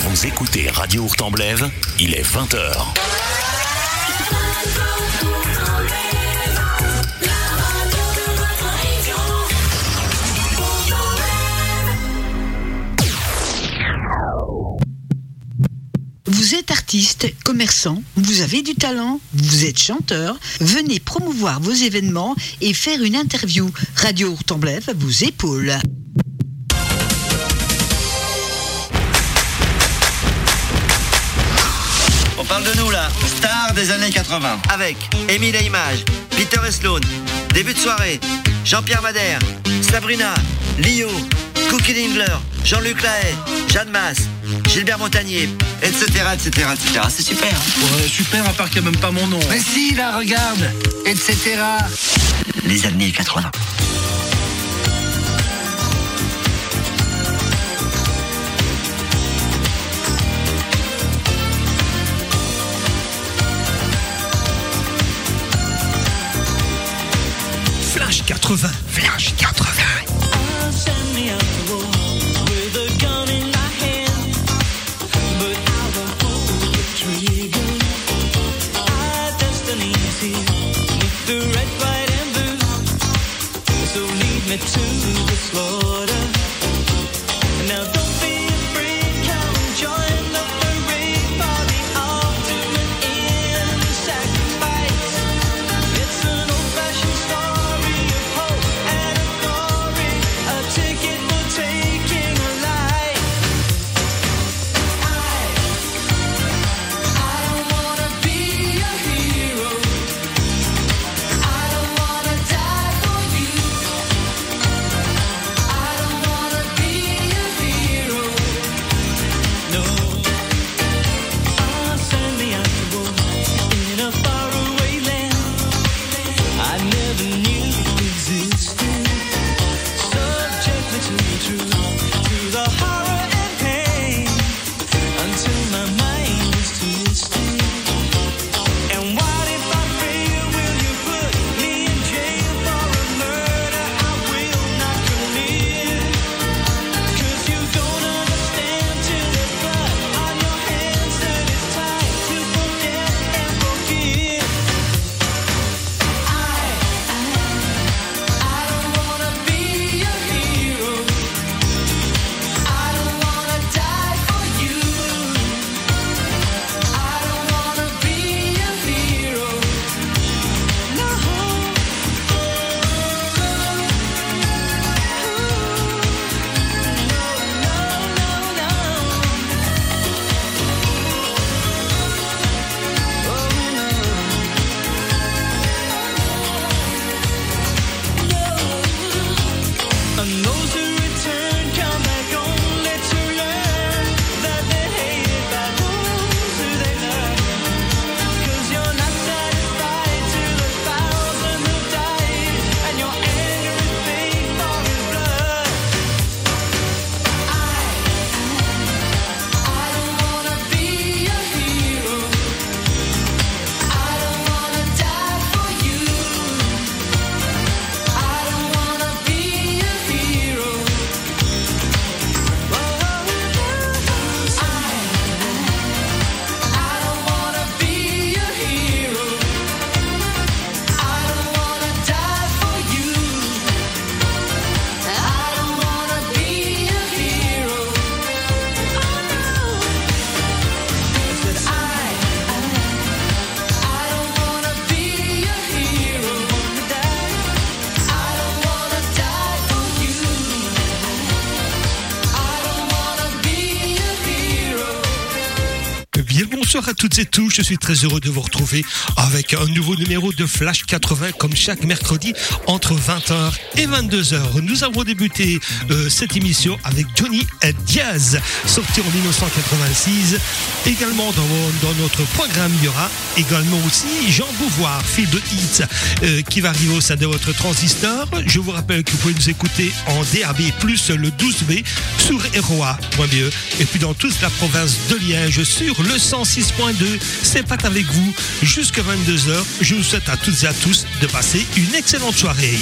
Vous écoutez Radio Ourtemblève, il est 20h. Vous êtes artiste, commerçant, vous avez du talent, vous êtes chanteur, venez promouvoir vos événements et faire une interview. Radio Ourtemblève vous épaule. Des années 80. Avec Émile Image, Peter Sloan, début de soirée, Jean-Pierre Madère, Sabrina, Lio, Cookie Dingler, Jean-Luc Lahaye, Jeanne Masse, Gilbert Montagnier, etc. etc., etc. C'est super. Ouais, super, à part qu'il n'y a même pas mon nom. Mais si, là, regarde, etc. Les années 80. 80. Flash 80. Bonsoir à toutes et tous, je suis très heureux de vous retrouver avec un nouveau numéro de Flash 80 comme chaque mercredi entre 20h et 22h. Nous avons débuté euh, cette émission avec Johnny Diaz, sorti en 1986. Également dans, dans, notre programme, il y aura également aussi Jean Beauvoir, fil de hits, euh, qui va arriver au sein de votre transistor. Je vous rappelle que vous pouvez nous écouter en DAB+, le 12B, sur ROA.be, et puis dans toute la province de Liège sur le 106.2. C'est pas avec vous jusqu'à 22h. Je vous souhaite à toutes et à tous de passer une excellente soirée.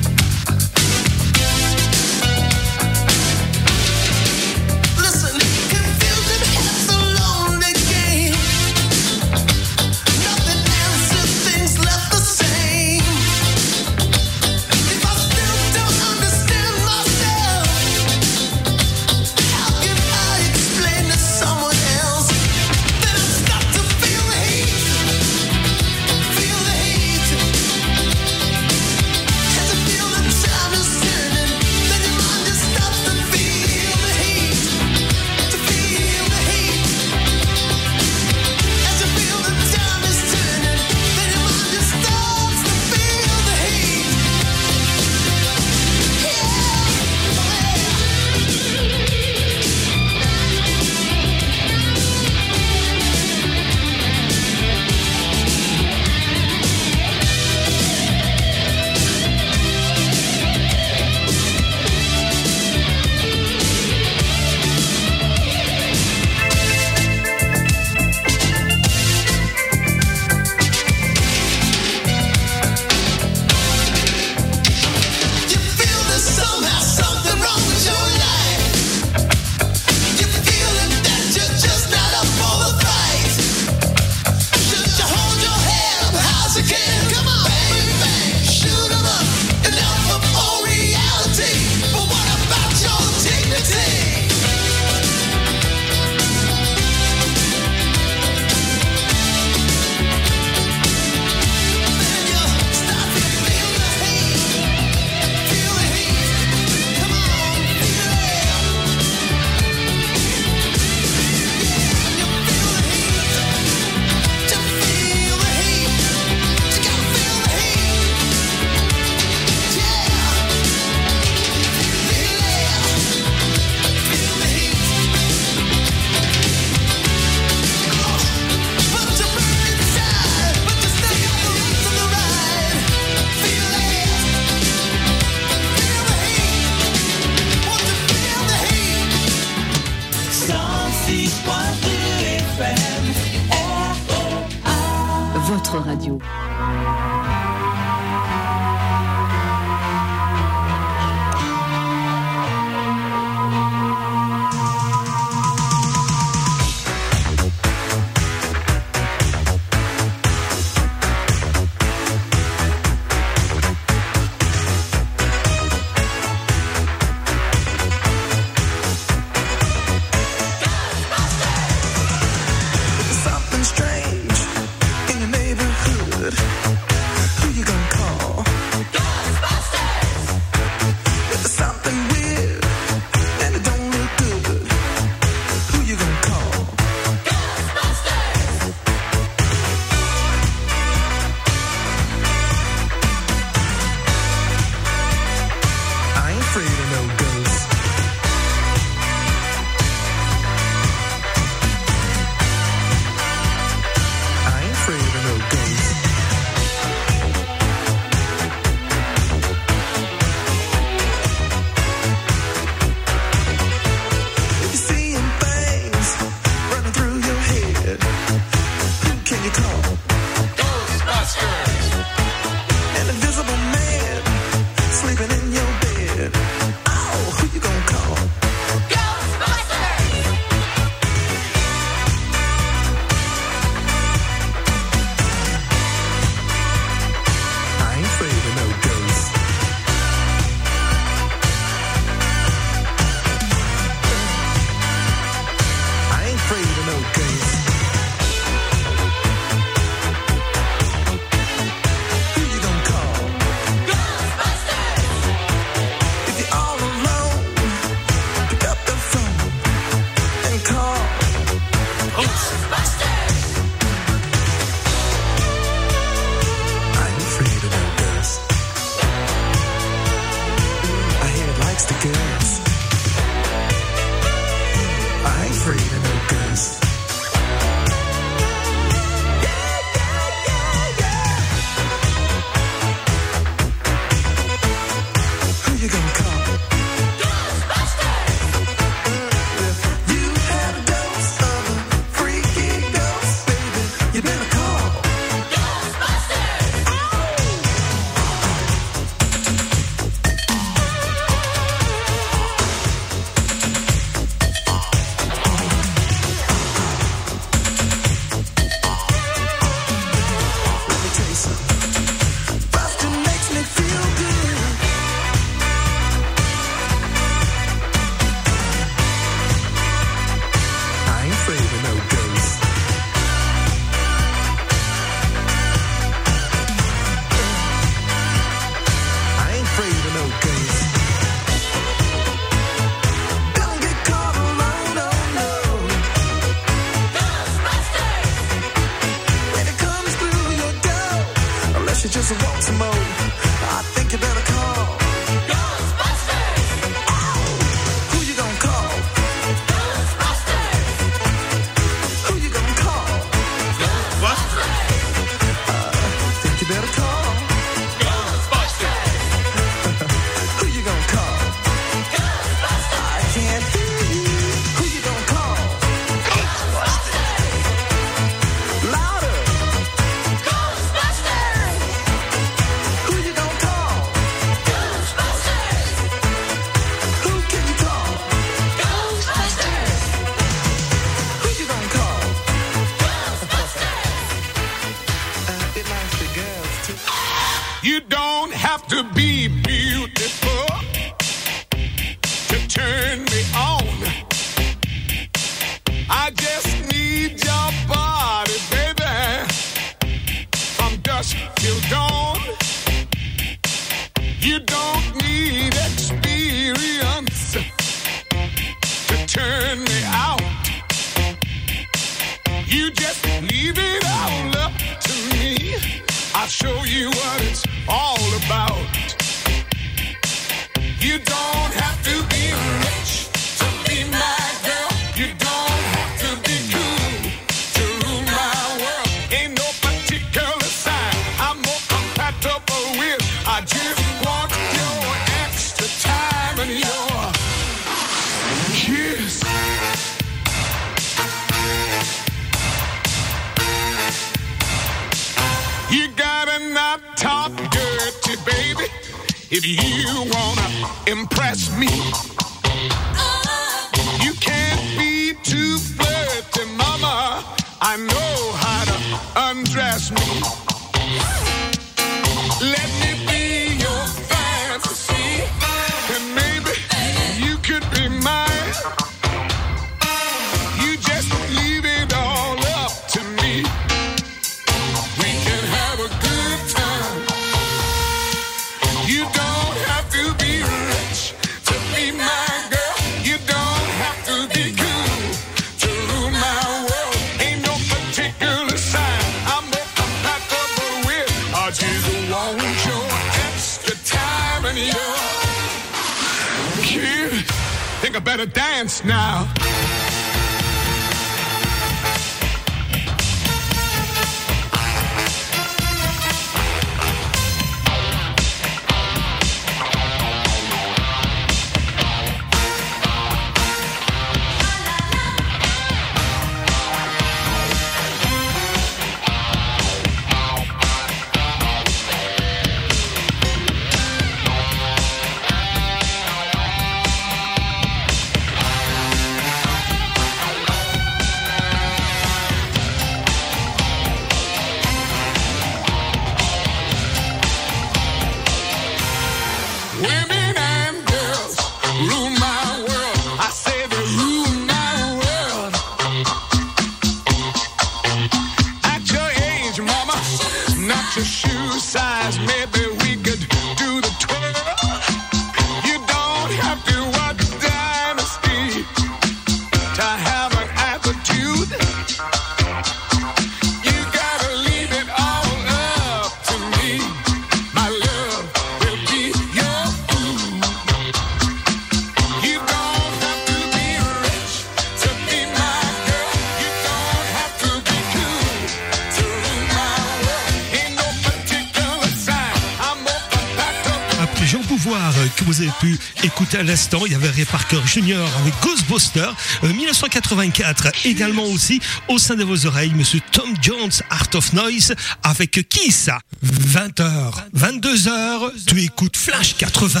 à l'instant, il y avait Ray Parker Jr. avec Ghostbuster, euh, 1984, également aussi au sein de vos oreilles, Monsieur Tom Jones, Art of Noise, avec qui ça? 20h, 22h, tu écoutes Flash 80.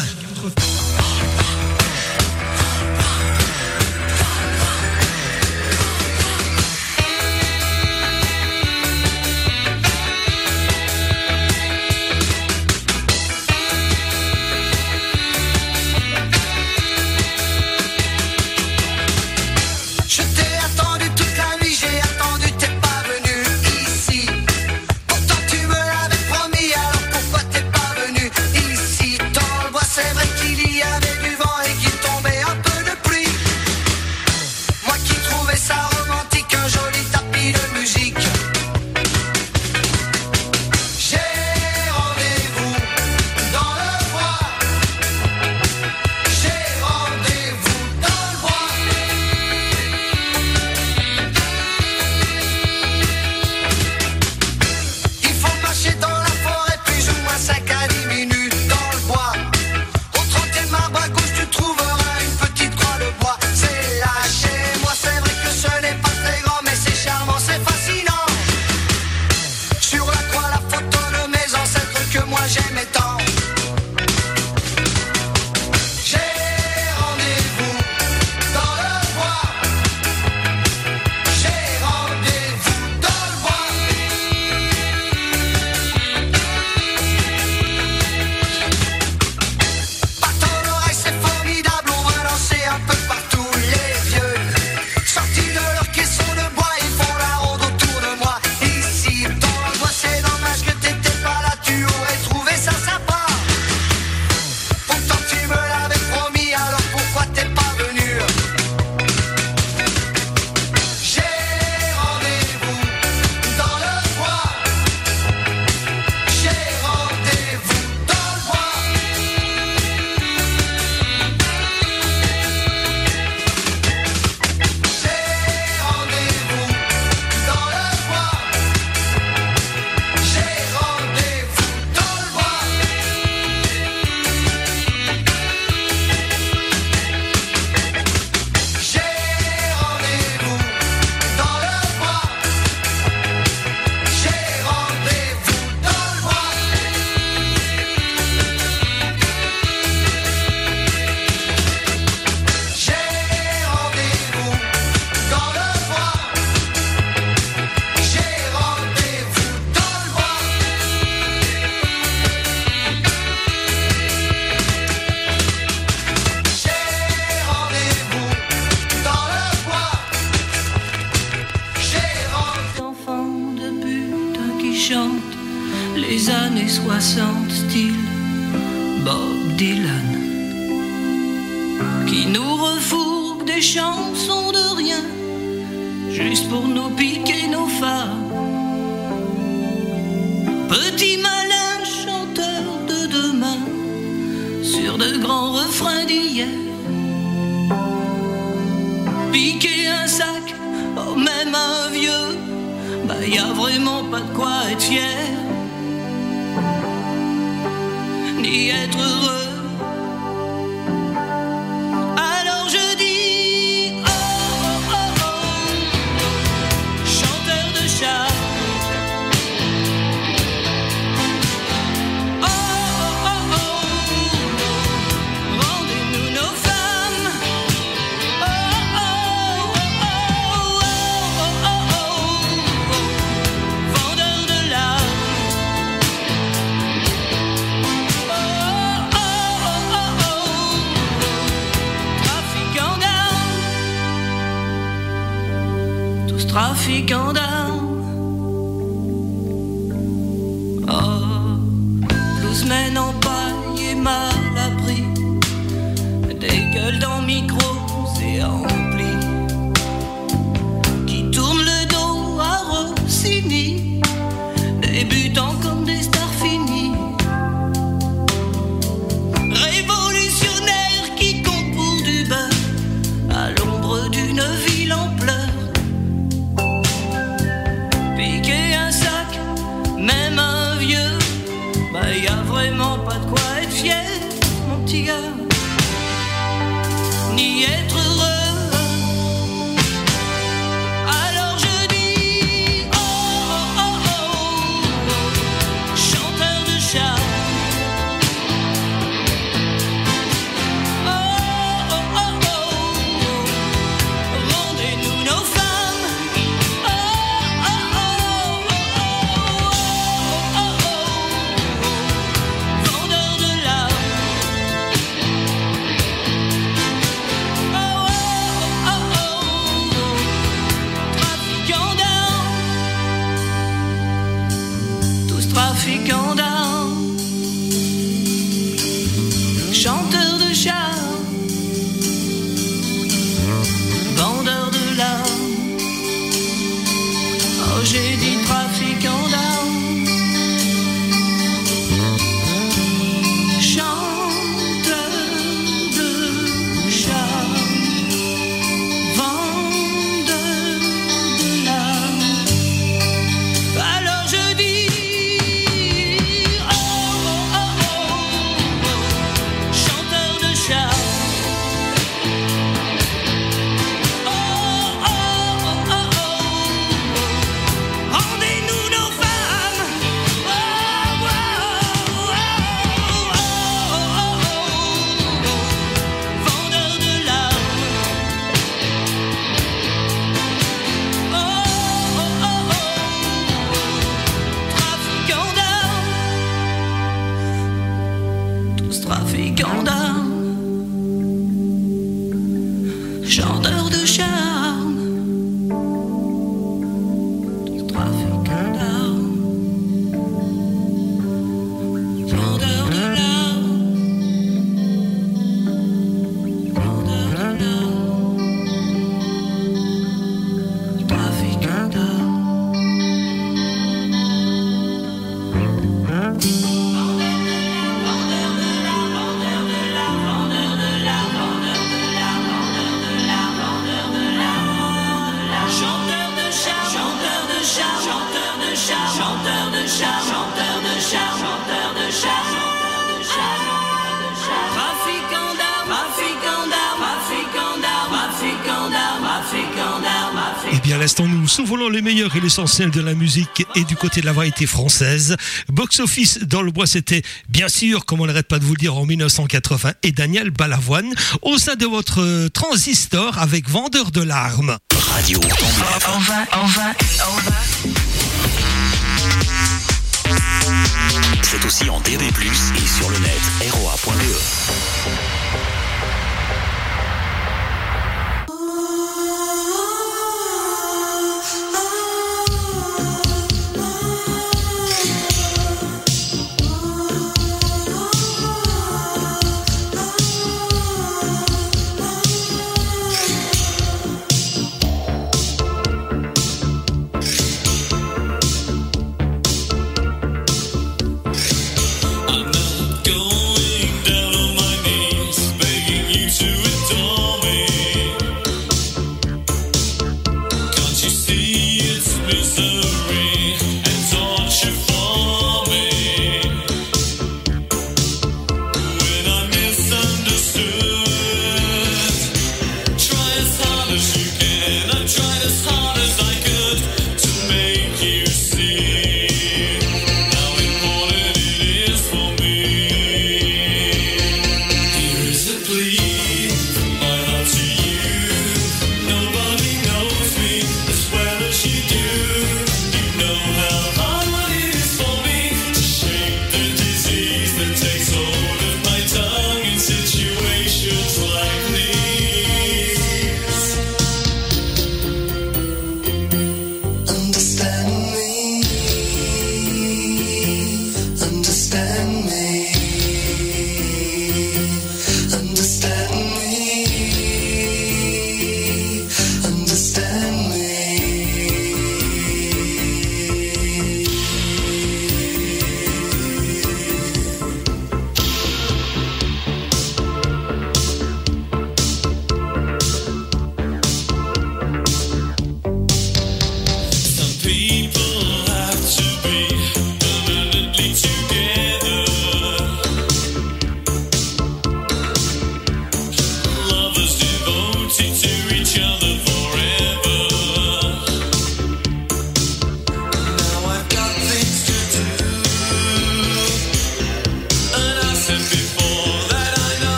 situação trafiquant d'armes, gendarme. l'essentiel de la musique et du côté de la variété française. Box Office dans le bois, c'était bien sûr, comme on n'arrête pas de vous le dire, en 1980 et Daniel Balavoine au sein de votre euh, transistor avec Vendeur de larmes. Radio. On va, on va, on va. C'est aussi en DB+, et sur le net, roa.be.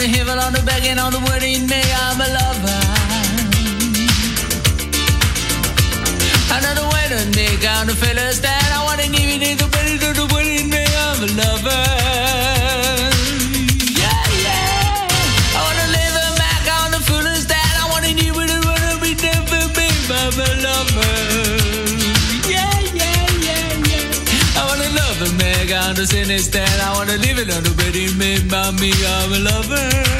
the hill, on the begging, on the worrying me, I'm a lover. Another way to make out the feeling. is that I wanna live a little made by me, I'm a lover.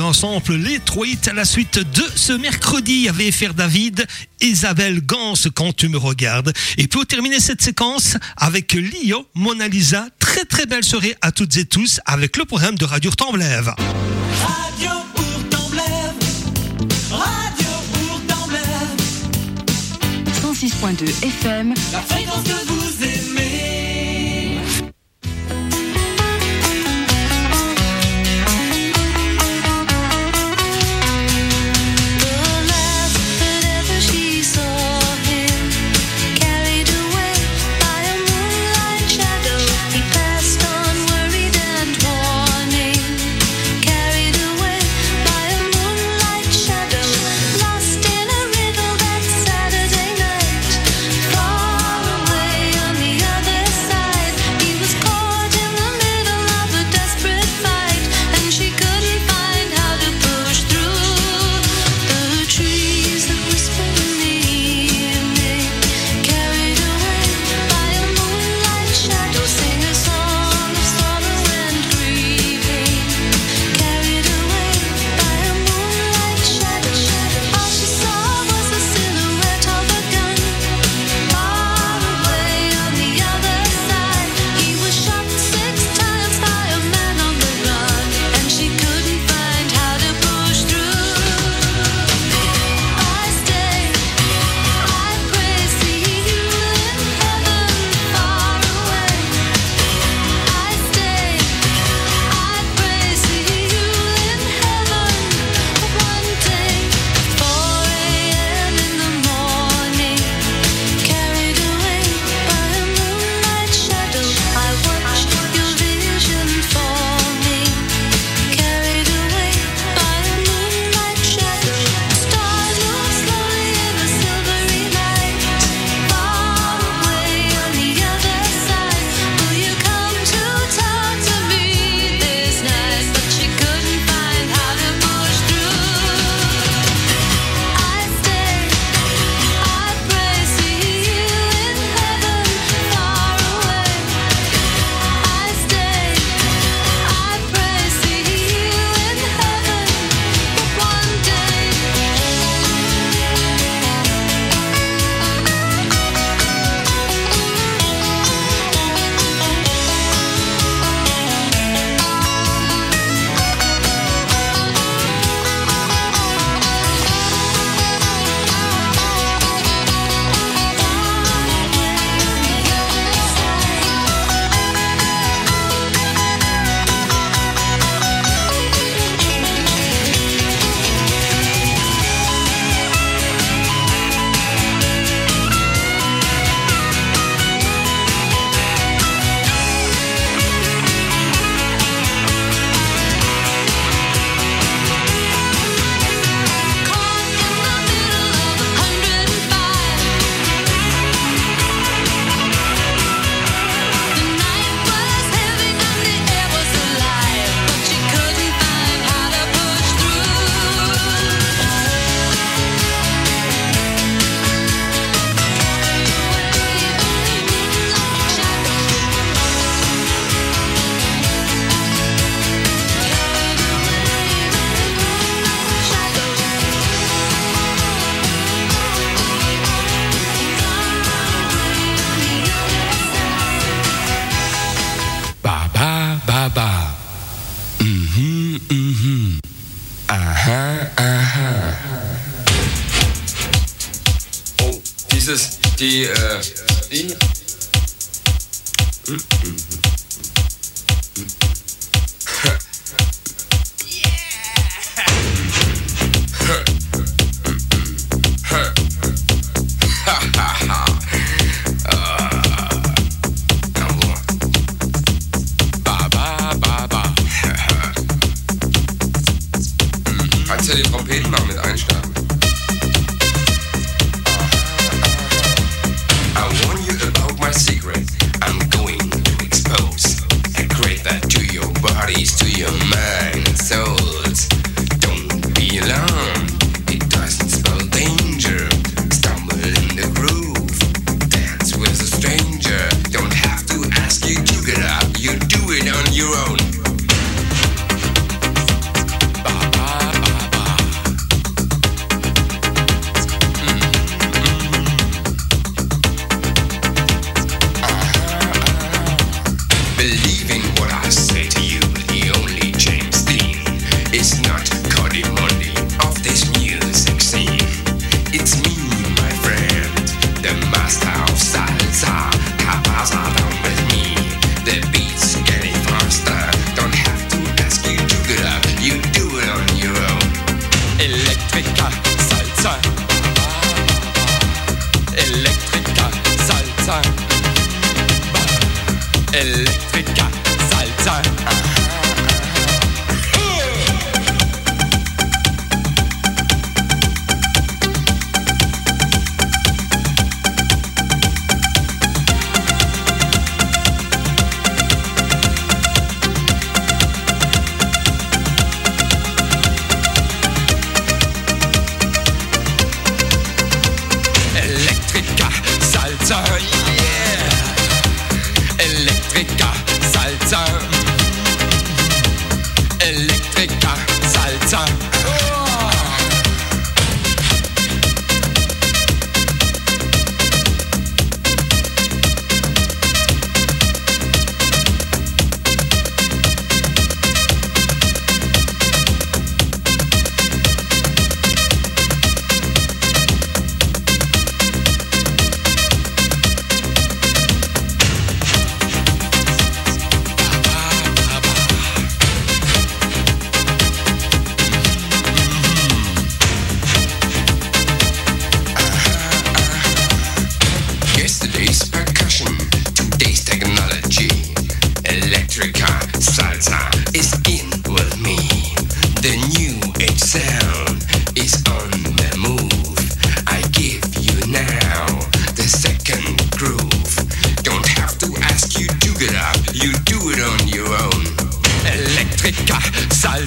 ensemble les Troïtes à la suite de ce mercredi avec FR David, Isabelle Gans, quand tu me regardes. Et pour terminer cette séquence avec Lio, Mona Lisa, très très belle soirée à toutes et tous avec le programme de Radio Tamblève. Radio pour Tamblève, Radio pour 106.2 FM, la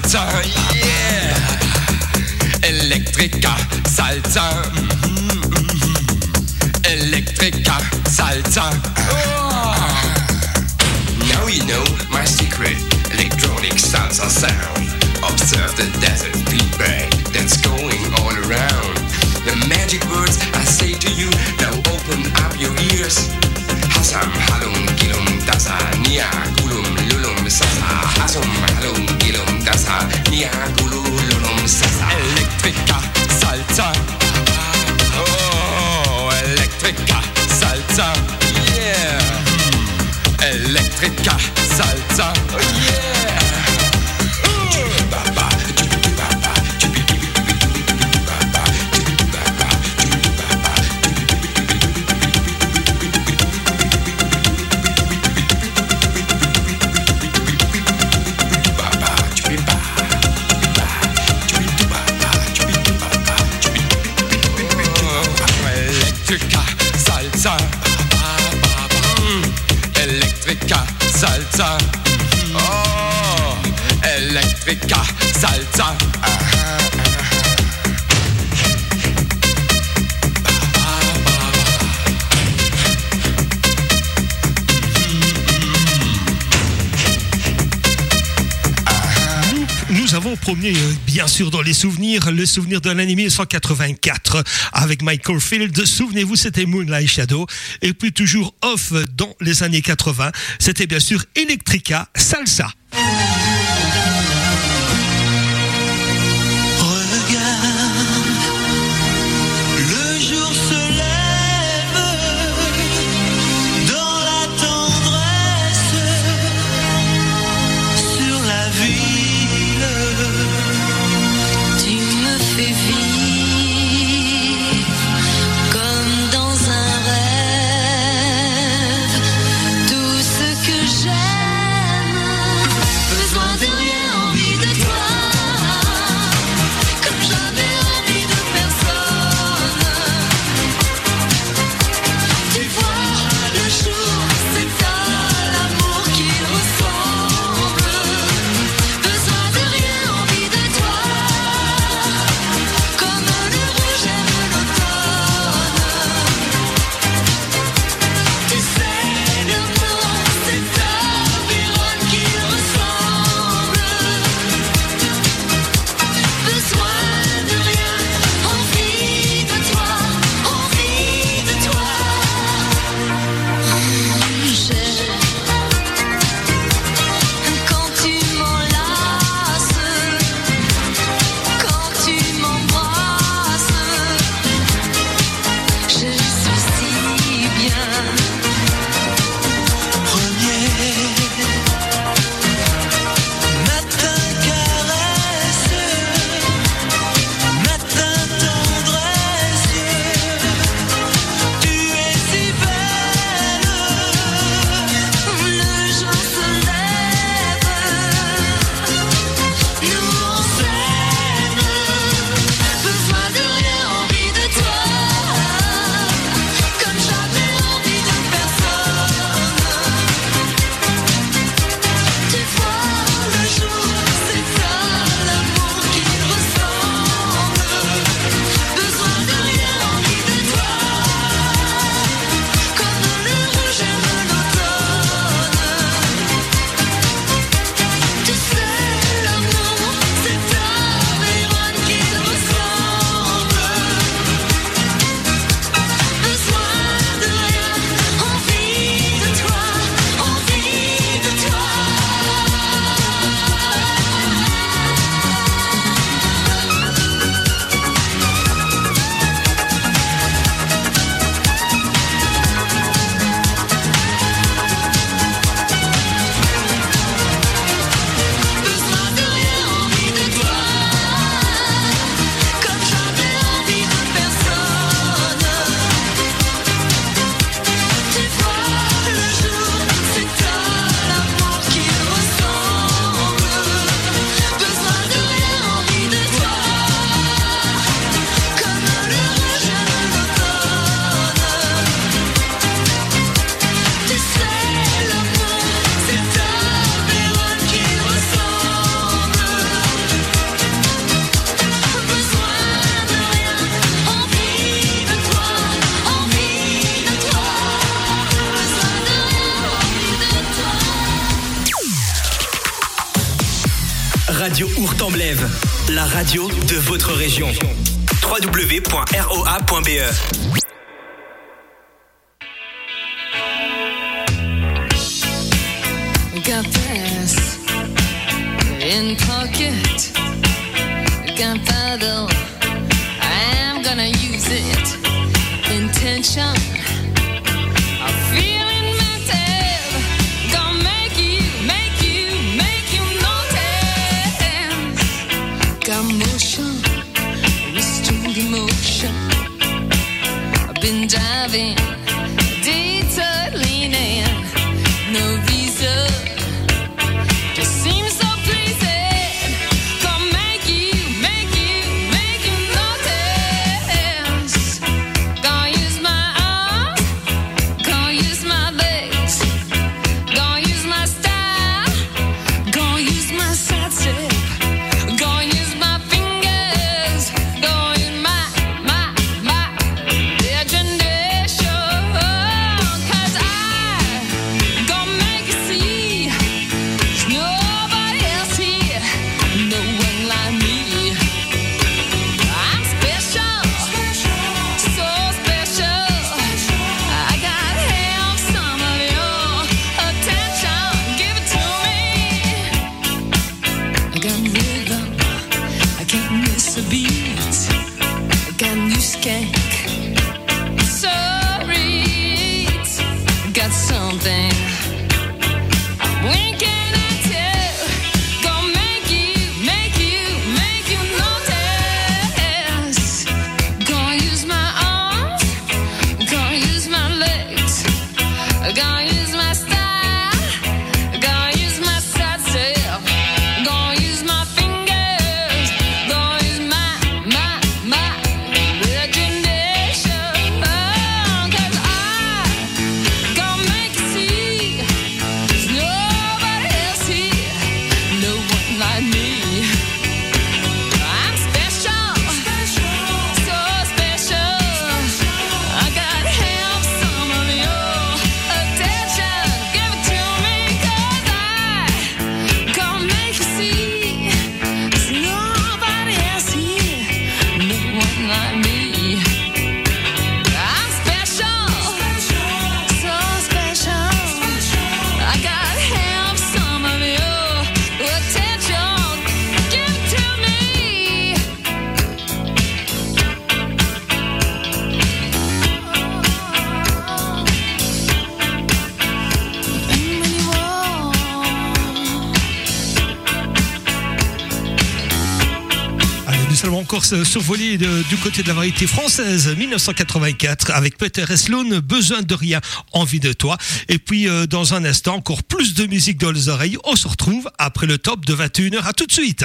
Walzer, yeah. Elektriker, Salzer, mm, mm, Oh. Now you know my secret electronic salsa sound. Observe the desert. dans les souvenirs, le souvenir de l'année 1984 avec Michael Field. Souvenez-vous, c'était Moonlight Shadow. Et puis toujours off dans les années 80, c'était bien sûr Electrica Salsa. mars, euh, survolé du côté de la variété française 1984 avec Peter Esloun, Besoin de rien, Envie de toi. Et puis euh, dans un instant, encore plus de musique dans les oreilles. On se retrouve après le top de 21h. À tout de suite.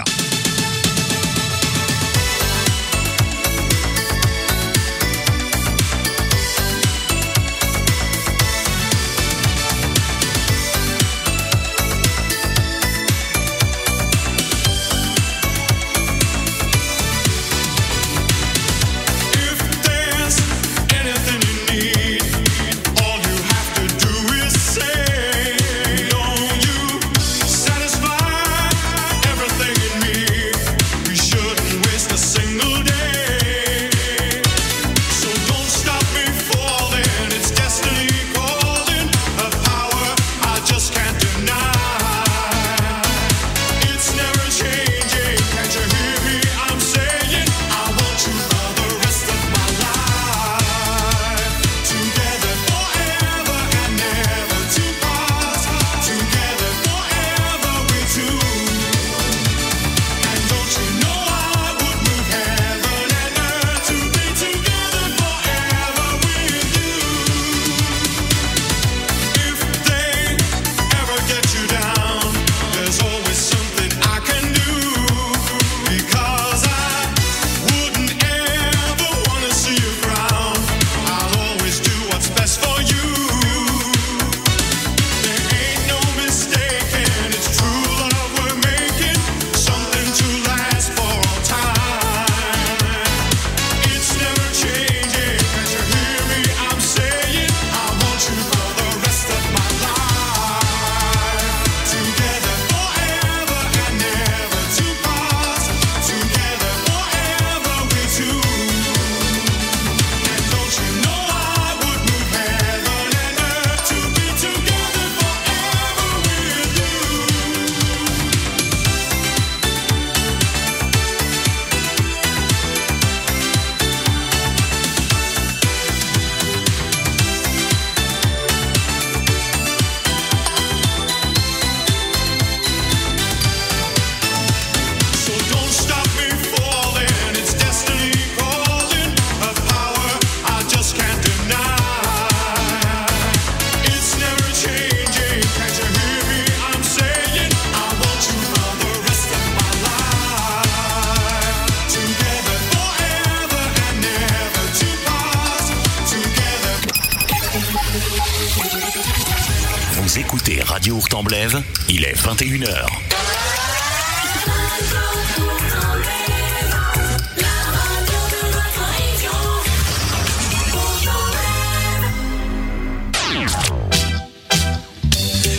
Hortenblève, il est 21h.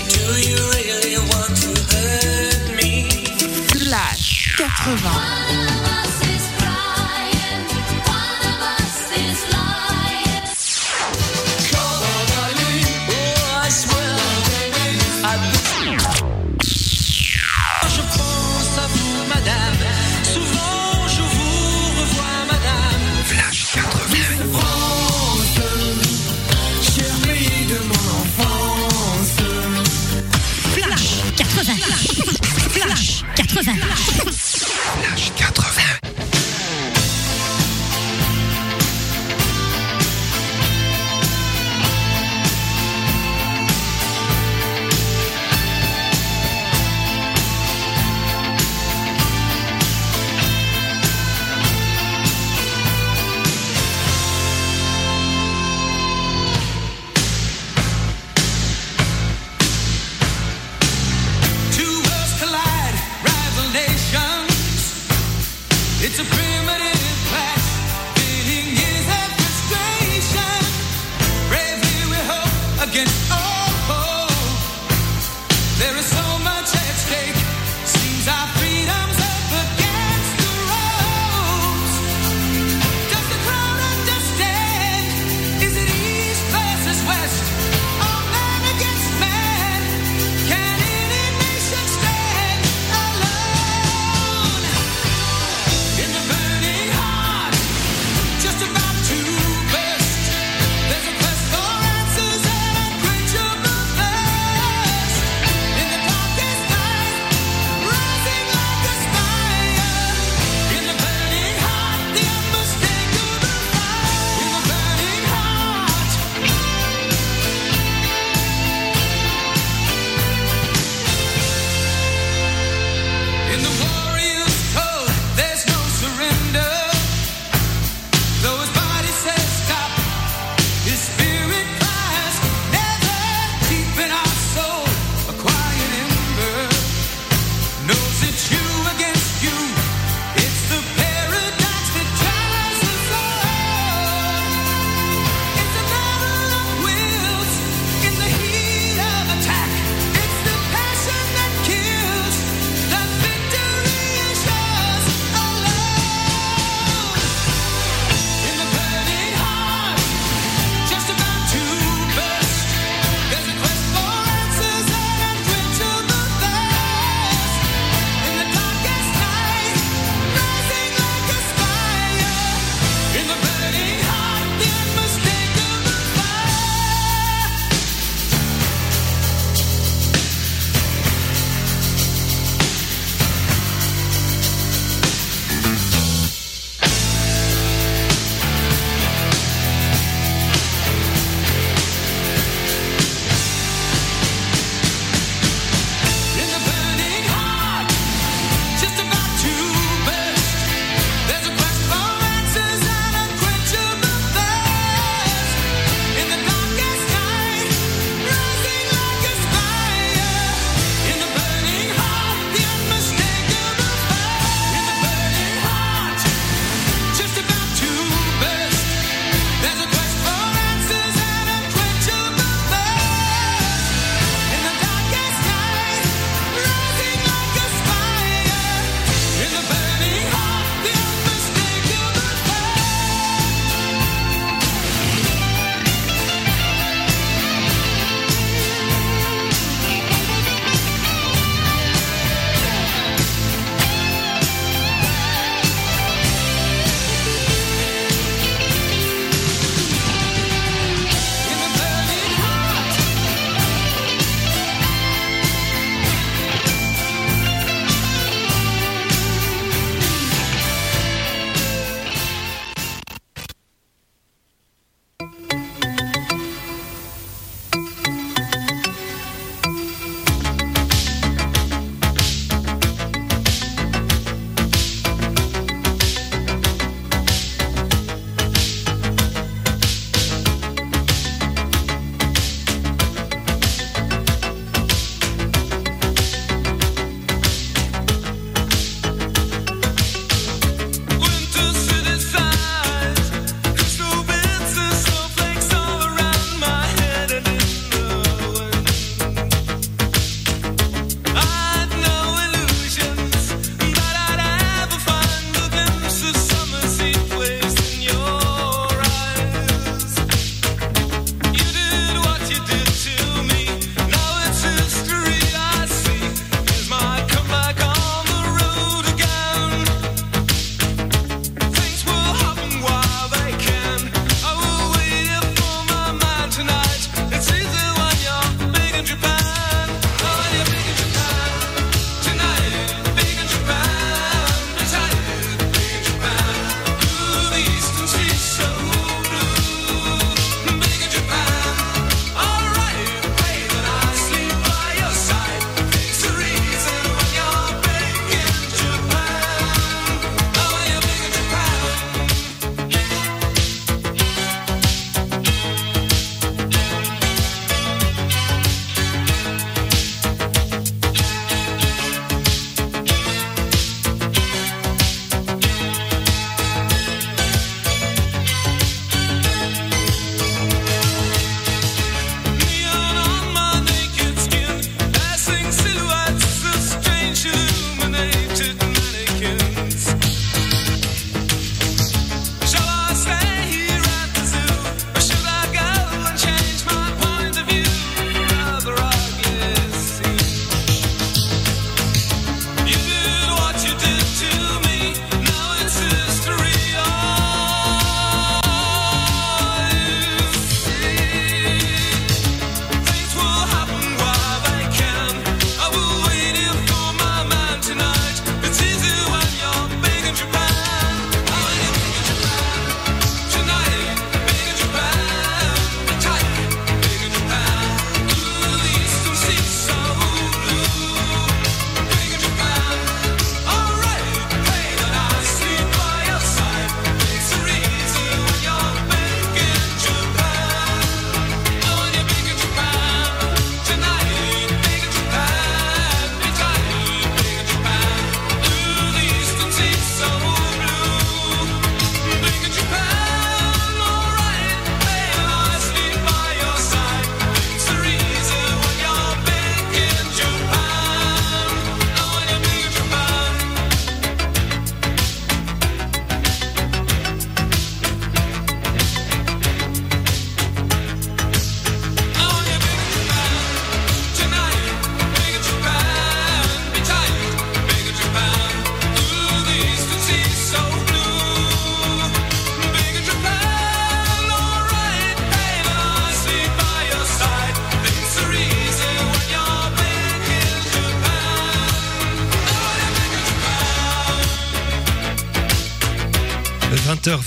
Do you really want to hurt me? Flash 80.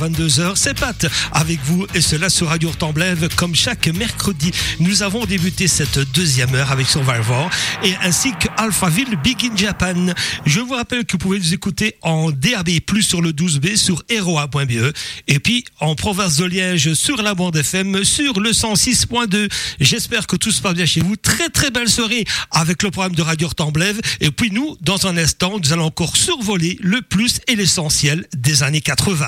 22h. C'est Pat avec vous et cela sur Radio Temblève comme chaque mercredi. Nous avons débuté cette deuxième heure avec Survivor et ainsi que Alphaville Big in Japan. Je vous rappelle que vous pouvez nous écouter en DAB+, sur le 12B, sur eroa.be et puis en province de Liège sur la bande FM, sur le 106.2. J'espère que tout se passe bien chez vous. Très très belle soirée avec le programme de Radio Temblève et puis nous, dans un instant, nous allons encore survoler le plus et l'essentiel des années 80.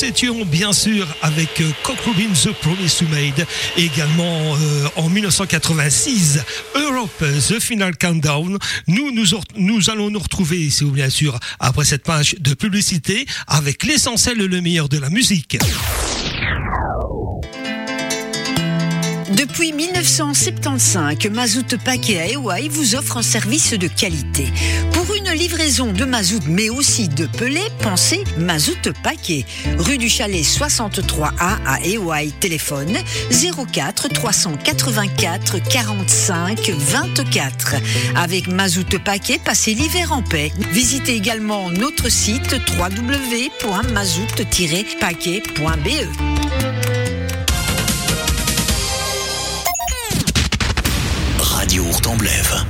Nous étions bien sûr avec euh, Cock Robin The Promise You Made, également euh, en 1986 Europe The Final Countdown. Nous, nous, allons nous retrouver ici, bien sûr, après cette page de publicité, avec l'essentiel et le meilleur de la musique. Depuis 1975, Mazout Paquet à Ewaï vous offre un service de qualité. Pour une livraison de mazout mais aussi de pelé, pensez Mazout Paquet. Rue du Chalet 63A à Ewaï, téléphone 04 384 45 24. Avec Mazout Paquet, passez l'hiver en paix. Visitez également notre site www.mazout-paquet.be. Radio Hurtemblève.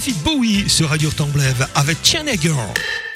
David Bowie sur Radio Temblève avec Tchernegger. Thank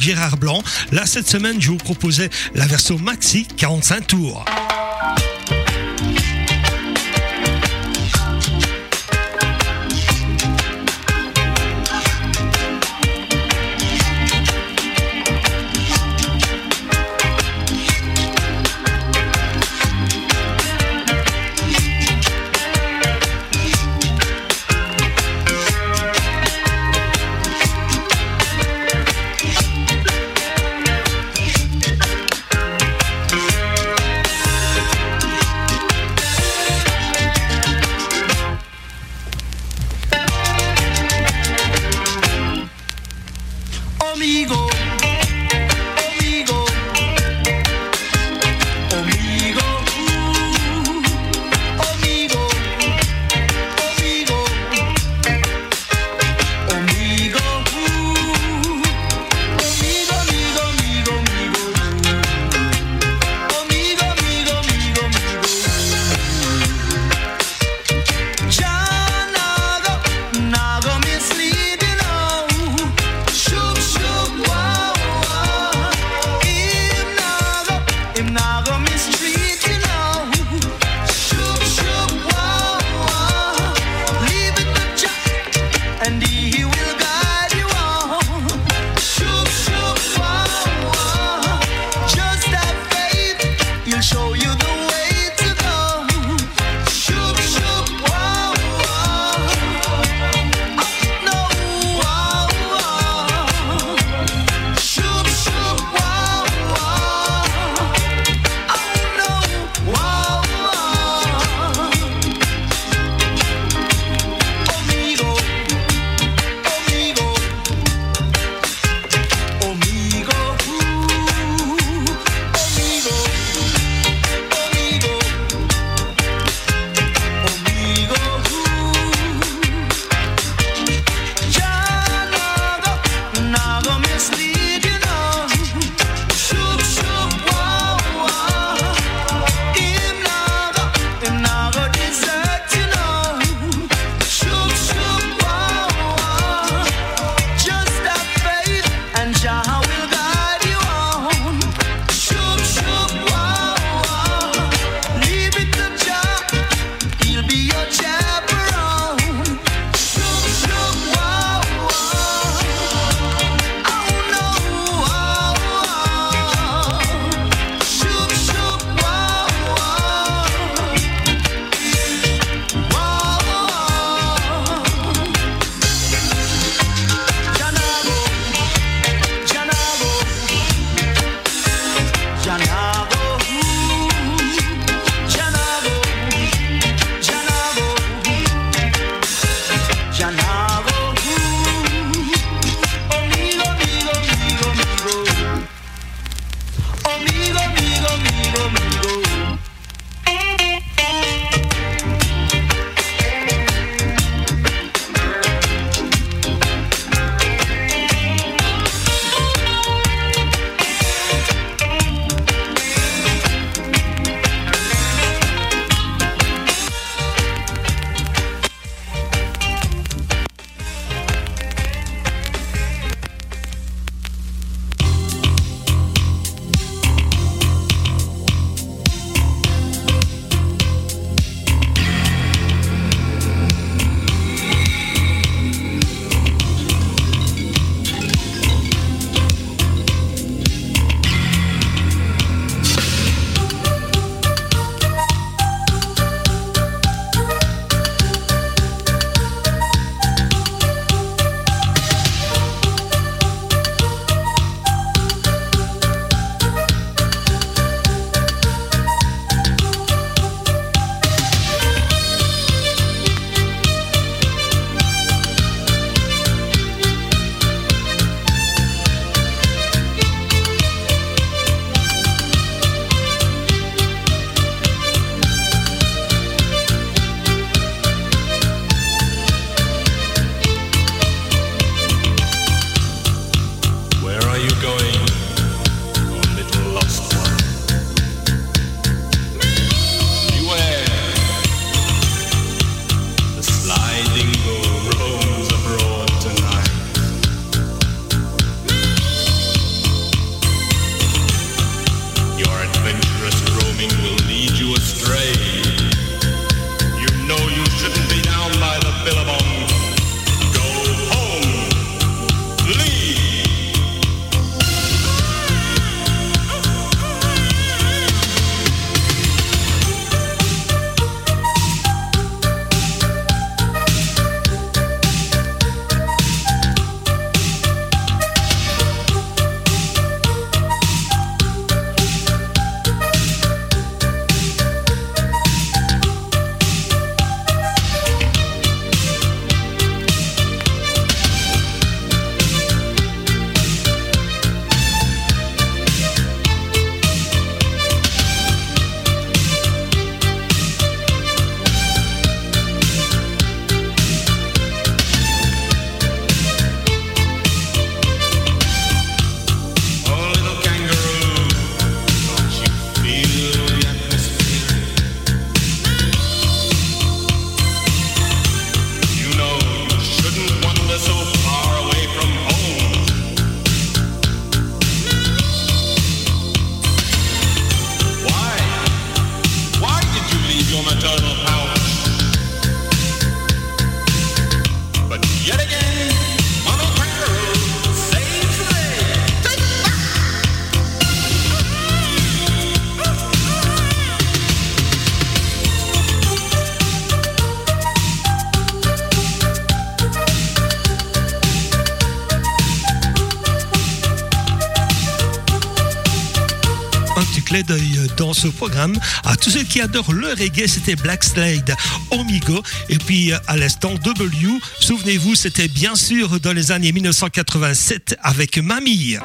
Gérard Blanc. Là, cette semaine, je vous proposais la version maxi 45 tours. programme. À tous ceux qui adorent le reggae, c'était Black Slade, Omigo. Et puis euh, à l'instant, W. Souvenez-vous, c'était bien sûr dans les années 1987 avec Mamie.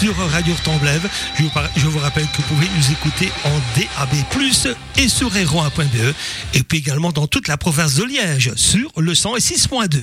sur Radio Temblève. Je, vous, rappelle que vous pouvez nous écouter en DAB+, et sur héron1.be, et puis également dans toute la province de Liège, sur le 106.2.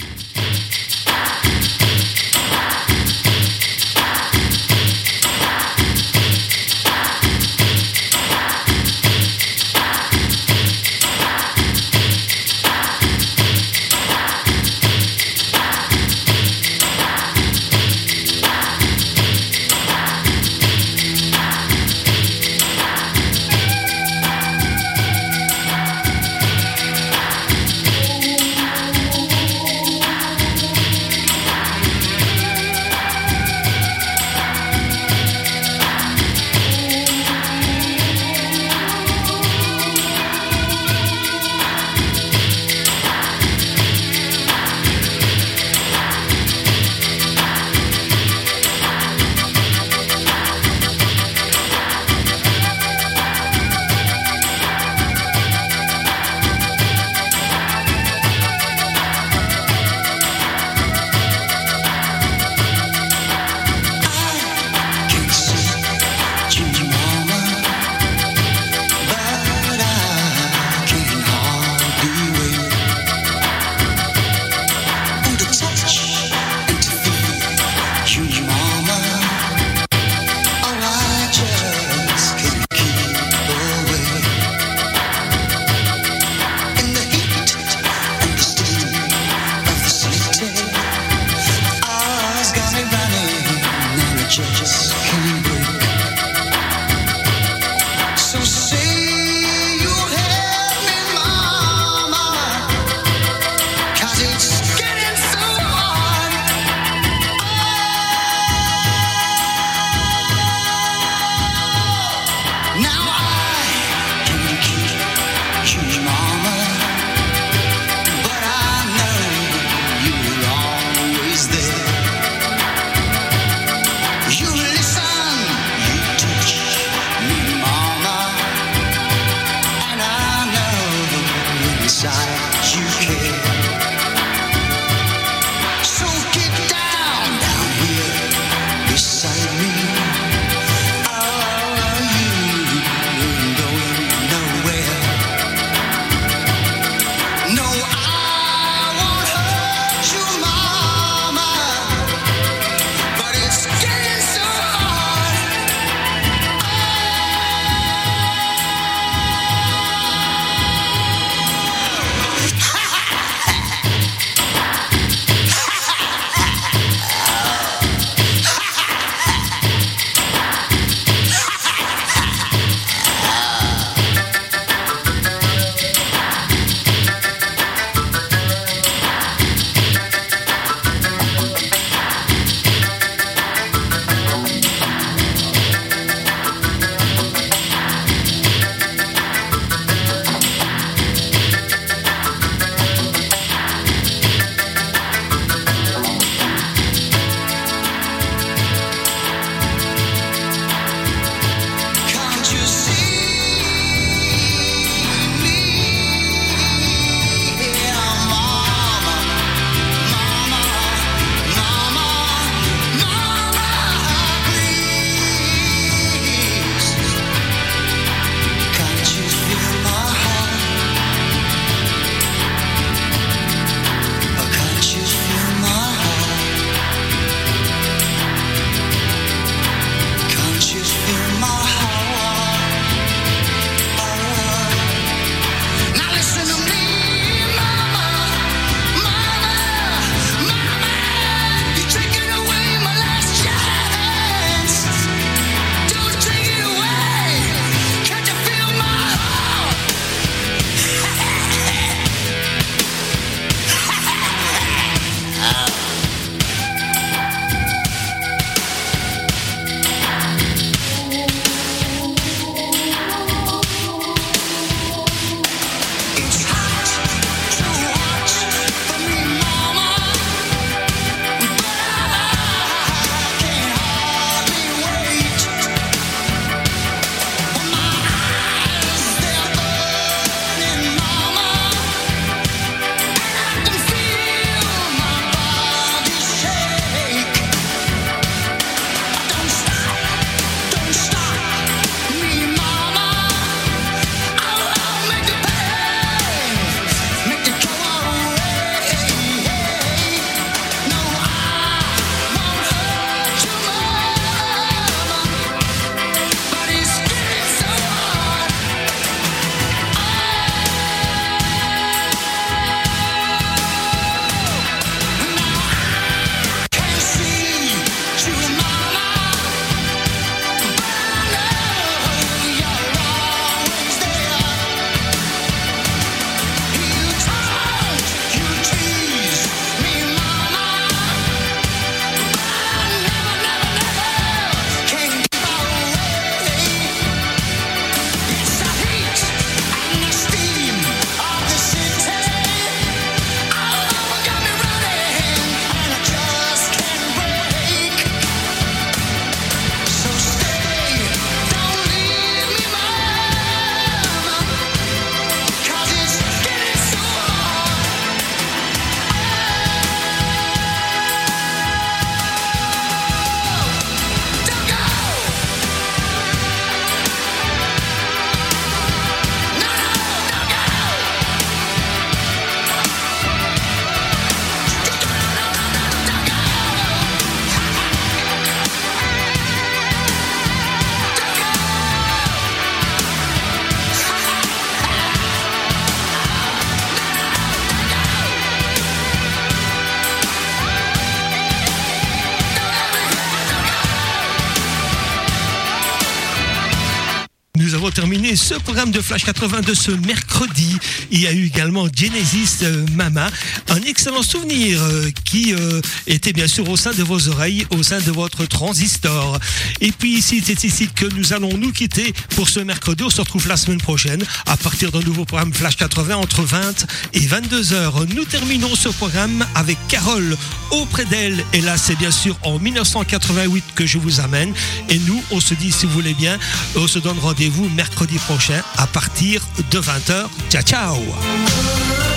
de Flash 82 ce mercredi, il y a eu également Genesis euh, Mama, un excellent souvenir euh, qui euh, était bien sûr au sein de vos oreilles, au sein de votre transistor. Et puis ici, c'est ici que nous allons nous quitter pour ce mercredi. On se retrouve la semaine prochaine à partir d'un nouveau programme Flash 80 entre 20 et 22 heures. Nous terminons ce programme avec Carole auprès d'elle. Et là, c'est bien sûr en 1988 que je vous amène. Et nous, on se dit, si vous voulez bien, on se donne rendez-vous mercredi prochain à partir de 20h. Ciao ciao